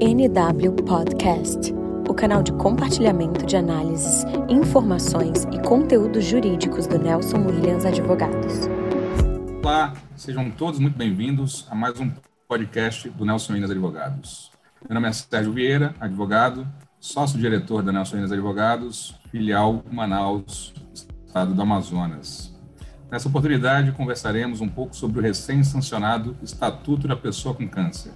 NW Podcast, o canal de compartilhamento de análises, informações e conteúdos jurídicos do Nelson Williams Advogados. Olá, sejam todos muito bem-vindos a mais um podcast do Nelson Williams Advogados. Meu nome é Sérgio Vieira, advogado, sócio-diretor da Nelson Williams Advogados, filial Manaus, estado do Amazonas. Nessa oportunidade, conversaremos um pouco sobre o recém-sancionado Estatuto da Pessoa com Câncer.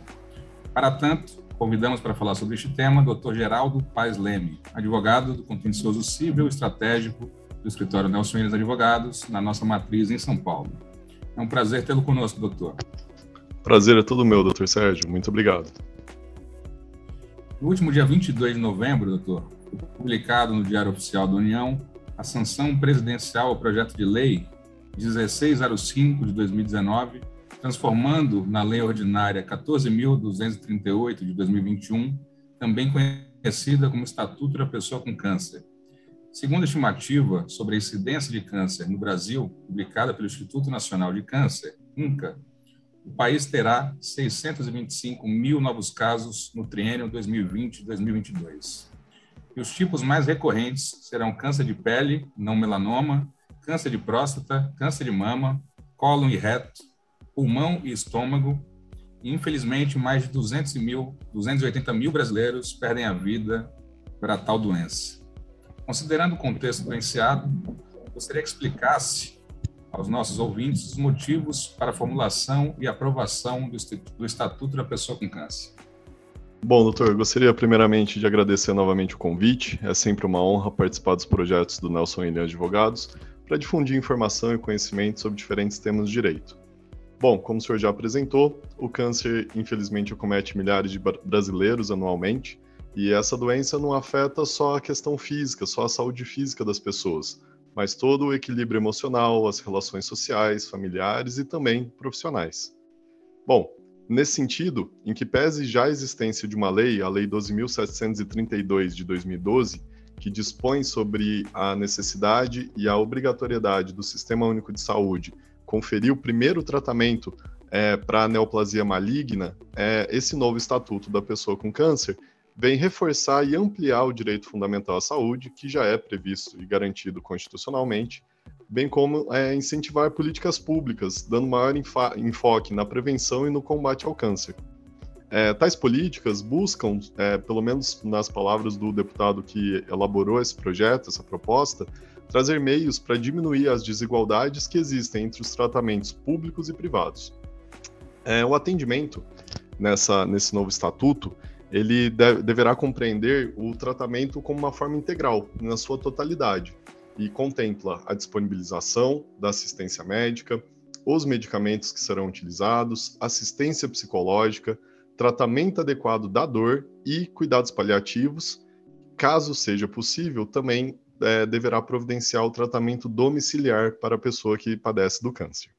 Para tanto, Convidamos para falar sobre este tema o Dr. Geraldo Paes Leme, advogado do contencioso civil estratégico do escritório Nelson Williams Advogados, na nossa matriz em São Paulo. É um prazer tê-lo conosco, doutor. Prazer é todo meu, doutor Sérgio. Muito obrigado. No último dia 22 de novembro, doutor, publicado no Diário Oficial da União a sanção presidencial ao projeto de lei 1605 de 2019 transformando na Lei Ordinária 14.238 de 2021, também conhecida como Estatuto da Pessoa com Câncer. Segundo a estimativa sobre a incidência de câncer no Brasil, publicada pelo Instituto Nacional de Câncer, INCA, o país terá 625 mil novos casos no triênio 2020-2022. E os tipos mais recorrentes serão câncer de pele, não melanoma, câncer de próstata, câncer de mama, cólon e reto, pulmão e estômago. E, infelizmente, mais de 200 mil, 280 mil brasileiros perdem a vida para tal doença. Considerando o contexto do enunciado, gostaria que explicasse aos nossos ouvintes os motivos para a formulação e aprovação do Estatuto da Pessoa com Câncer. Bom, doutor, gostaria primeiramente de agradecer novamente o convite. É sempre uma honra participar dos projetos do Nelson William Advogados para difundir informação e conhecimento sobre diferentes temas de direito. Bom, como o senhor já apresentou, o câncer infelizmente acomete milhares de brasileiros anualmente, e essa doença não afeta só a questão física, só a saúde física das pessoas, mas todo o equilíbrio emocional, as relações sociais, familiares e também profissionais. Bom, nesse sentido, em que pese já a existência de uma lei, a Lei 12.732 de 2012, que dispõe sobre a necessidade e a obrigatoriedade do Sistema Único de Saúde conferir o primeiro tratamento é, para a neoplasia maligna, é, esse novo estatuto da pessoa com câncer vem reforçar e ampliar o direito fundamental à saúde, que já é previsto e garantido constitucionalmente, bem como é, incentivar políticas públicas, dando maior enfoque na prevenção e no combate ao câncer. É, tais políticas buscam, é, pelo menos nas palavras do deputado que elaborou esse projeto, essa proposta, trazer meios para diminuir as desigualdades que existem entre os tratamentos públicos e privados. É, o atendimento nessa, nesse novo estatuto ele deve, deverá compreender o tratamento como uma forma integral, na sua totalidade, e contempla a disponibilização da assistência médica, os medicamentos que serão utilizados, assistência psicológica, tratamento adequado da dor e cuidados paliativos, caso seja possível, também é, deverá providenciar o tratamento domiciliar para a pessoa que padece do câncer.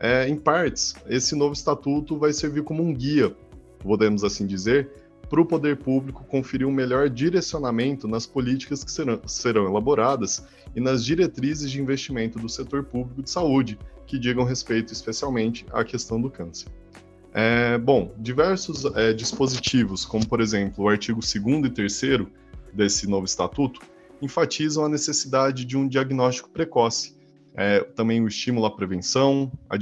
É, em partes, esse novo estatuto vai servir como um guia, podemos assim dizer, para o poder público conferir um melhor direcionamento nas políticas que serão, serão elaboradas e nas diretrizes de investimento do setor público de saúde, que digam respeito especialmente à questão do câncer. É, bom, diversos é, dispositivos, como por exemplo o artigo 2 e 3 desse novo estatuto, enfatizam a necessidade de um diagnóstico precoce, é, também o estímulo à prevenção, a,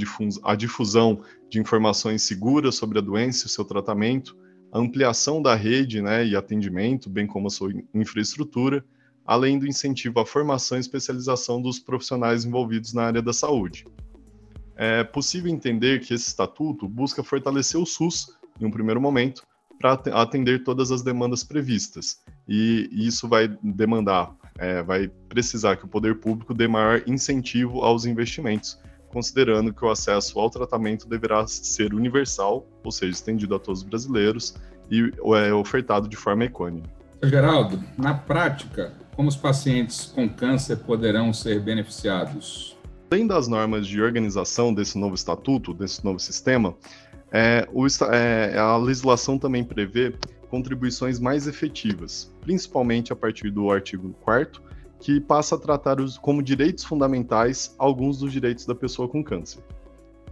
a difusão de informações seguras sobre a doença e o seu tratamento, a ampliação da rede né, e atendimento, bem como a sua infraestrutura, além do incentivo à formação e especialização dos profissionais envolvidos na área da saúde. É possível entender que esse estatuto busca fortalecer o SUS, em um primeiro momento, para atender todas as demandas previstas. E isso vai demandar, é, vai precisar que o poder público dê maior incentivo aos investimentos, considerando que o acesso ao tratamento deverá ser universal, ou seja, estendido a todos os brasileiros e é ofertado de forma econômica. Geraldo, na prática, como os pacientes com câncer poderão ser beneficiados? Além das normas de organização desse novo estatuto, desse novo sistema, é, o, é, a legislação também prevê contribuições mais efetivas, principalmente a partir do artigo 4 que passa a tratar os, como direitos fundamentais alguns dos direitos da pessoa com câncer.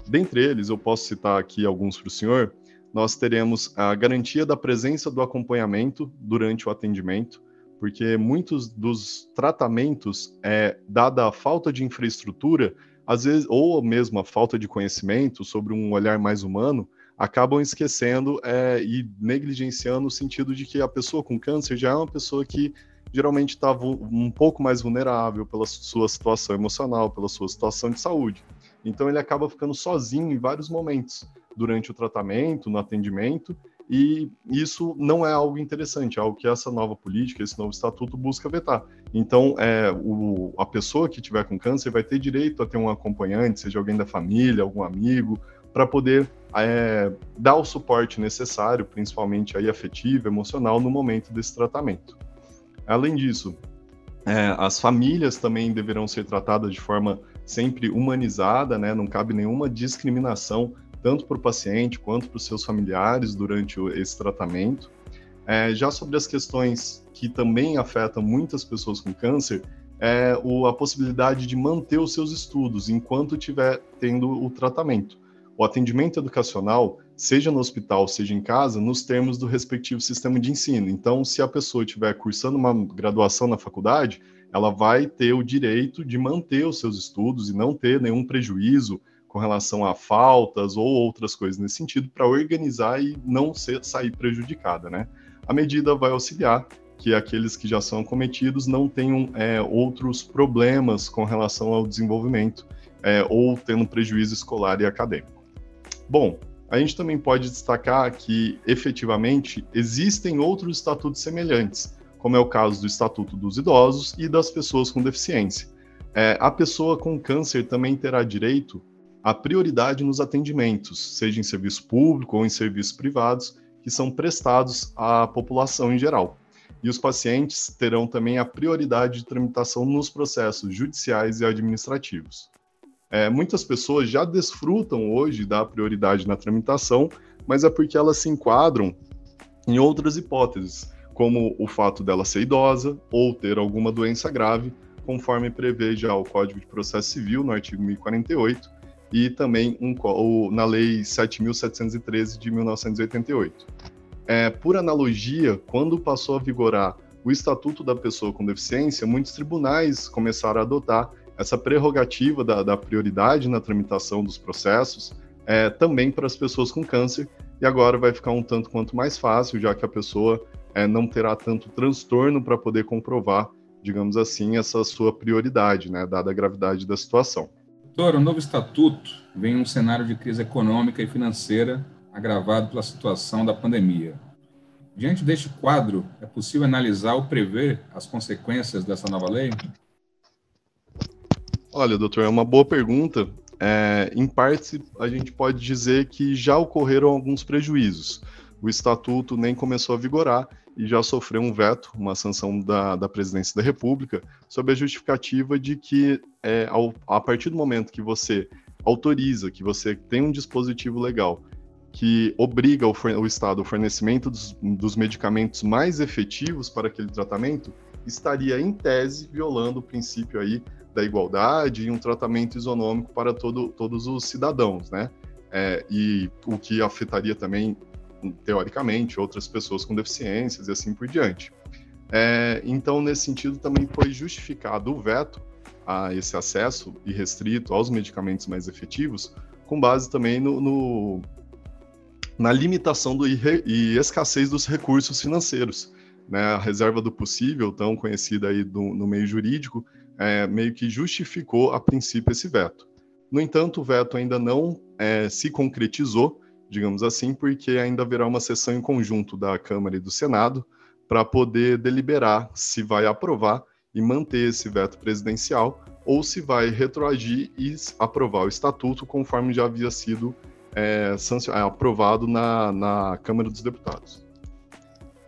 Dentre eles, eu posso citar aqui alguns para o senhor, nós teremos a garantia da presença do acompanhamento durante o atendimento, porque muitos dos tratamentos, é, dada a falta de infraestrutura, às vezes, ou mesmo a falta de conhecimento sobre um olhar mais humano, acabam esquecendo é, e negligenciando o sentido de que a pessoa com câncer já é uma pessoa que geralmente está um pouco mais vulnerável pela sua situação emocional, pela sua situação de saúde. Então ele acaba ficando sozinho em vários momentos durante o tratamento, no atendimento, e isso não é algo interessante, é algo que essa nova política, esse novo estatuto busca vetar. Então, é, o, a pessoa que tiver com câncer vai ter direito a ter um acompanhante, seja alguém da família, algum amigo, para poder é, dar o suporte necessário, principalmente aí afetivo, emocional, no momento desse tratamento. Além disso, é, as famílias também deverão ser tratadas de forma sempre humanizada, né? Não cabe nenhuma discriminação tanto para o paciente quanto para os seus familiares durante esse tratamento. É, já sobre as questões que também afetam muitas pessoas com câncer, é o, a possibilidade de manter os seus estudos enquanto estiver tendo o tratamento. O atendimento educacional, seja no hospital, seja em casa, nos termos do respectivo sistema de ensino. Então, se a pessoa estiver cursando uma graduação na faculdade, ela vai ter o direito de manter os seus estudos e não ter nenhum prejuízo com relação a faltas ou outras coisas nesse sentido, para organizar e não ser, sair prejudicada, né? A medida vai auxiliar que aqueles que já são cometidos não tenham é, outros problemas com relação ao desenvolvimento é, ou tendo prejuízo escolar e acadêmico. Bom, a gente também pode destacar que, efetivamente, existem outros estatutos semelhantes, como é o caso do Estatuto dos Idosos e das pessoas com deficiência. É, a pessoa com câncer também terá direito a prioridade nos atendimentos, seja em serviço público ou em serviços privados, que são prestados à população em geral. E os pacientes terão também a prioridade de tramitação nos processos judiciais e administrativos. É, muitas pessoas já desfrutam hoje da prioridade na tramitação, mas é porque elas se enquadram em outras hipóteses, como o fato dela ser idosa ou ter alguma doença grave, conforme prevê já o Código de Processo Civil, no artigo 1048, e também um, na Lei 7.713 de 1988. É, por analogia, quando passou a vigorar o Estatuto da Pessoa com Deficiência, muitos tribunais começaram a adotar essa prerrogativa da, da prioridade na tramitação dos processos, é, também para as pessoas com câncer, e agora vai ficar um tanto quanto mais fácil, já que a pessoa é, não terá tanto transtorno para poder comprovar, digamos assim, essa sua prioridade, né, dada a gravidade da situação. Doutor, o novo estatuto vem em um cenário de crise econômica e financeira agravado pela situação da pandemia. Diante deste quadro, é possível analisar ou prever as consequências dessa nova lei? Olha, doutor, é uma boa pergunta. É, em parte, a gente pode dizer que já ocorreram alguns prejuízos. O estatuto nem começou a vigorar e já sofreu um veto, uma sanção da, da presidência da República, sob a justificativa de que, é, ao, a partir do momento que você autoriza, que você tem um dispositivo legal que obriga o, o Estado ao fornecimento dos, dos medicamentos mais efetivos para aquele tratamento, estaria, em tese, violando o princípio aí da igualdade e um tratamento isonômico para todo, todos os cidadãos, né? É, e o que afetaria também teoricamente, outras pessoas com deficiências e assim por diante. É, então, nesse sentido, também foi justificado o veto a esse acesso irrestrito aos medicamentos mais efetivos, com base também no, no na limitação do, e escassez dos recursos financeiros. Né? A reserva do possível, tão conhecida aí do, no meio jurídico, é, meio que justificou a princípio esse veto. No entanto, o veto ainda não é, se concretizou, digamos assim, porque ainda haverá uma sessão em conjunto da Câmara e do Senado para poder deliberar se vai aprovar e manter esse veto presidencial ou se vai retroagir e aprovar o estatuto conforme já havia sido é, é, aprovado na, na Câmara dos Deputados.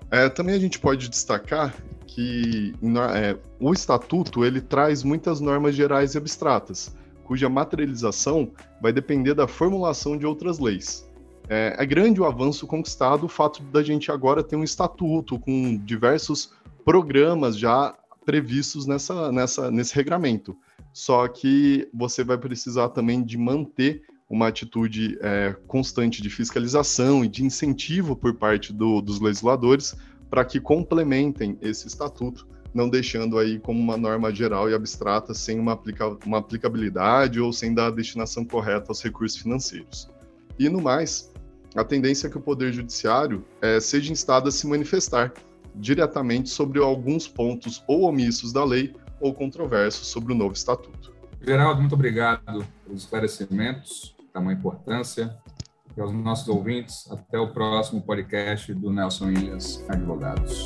É, também a gente pode destacar que é, o estatuto ele traz muitas normas gerais e abstratas, cuja materialização vai depender da formulação de outras leis. É, é, grande o avanço conquistado o fato da gente agora ter um estatuto com diversos programas já previstos nessa, nessa, nesse regramento. Só que você vai precisar também de manter uma atitude é, constante de fiscalização e de incentivo por parte do, dos legisladores para que complementem esse estatuto, não deixando aí como uma norma geral e abstrata sem uma, aplica uma aplicabilidade ou sem dar a destinação correta aos recursos financeiros. E no mais, a tendência é que o Poder Judiciário é, seja instado a se manifestar diretamente sobre alguns pontos ou omissos da lei ou controversos sobre o novo estatuto. Geraldo, muito obrigado pelos esclarecimentos, tamanha importância. E aos nossos ouvintes, até o próximo podcast do Nelson Ilhas Advogados.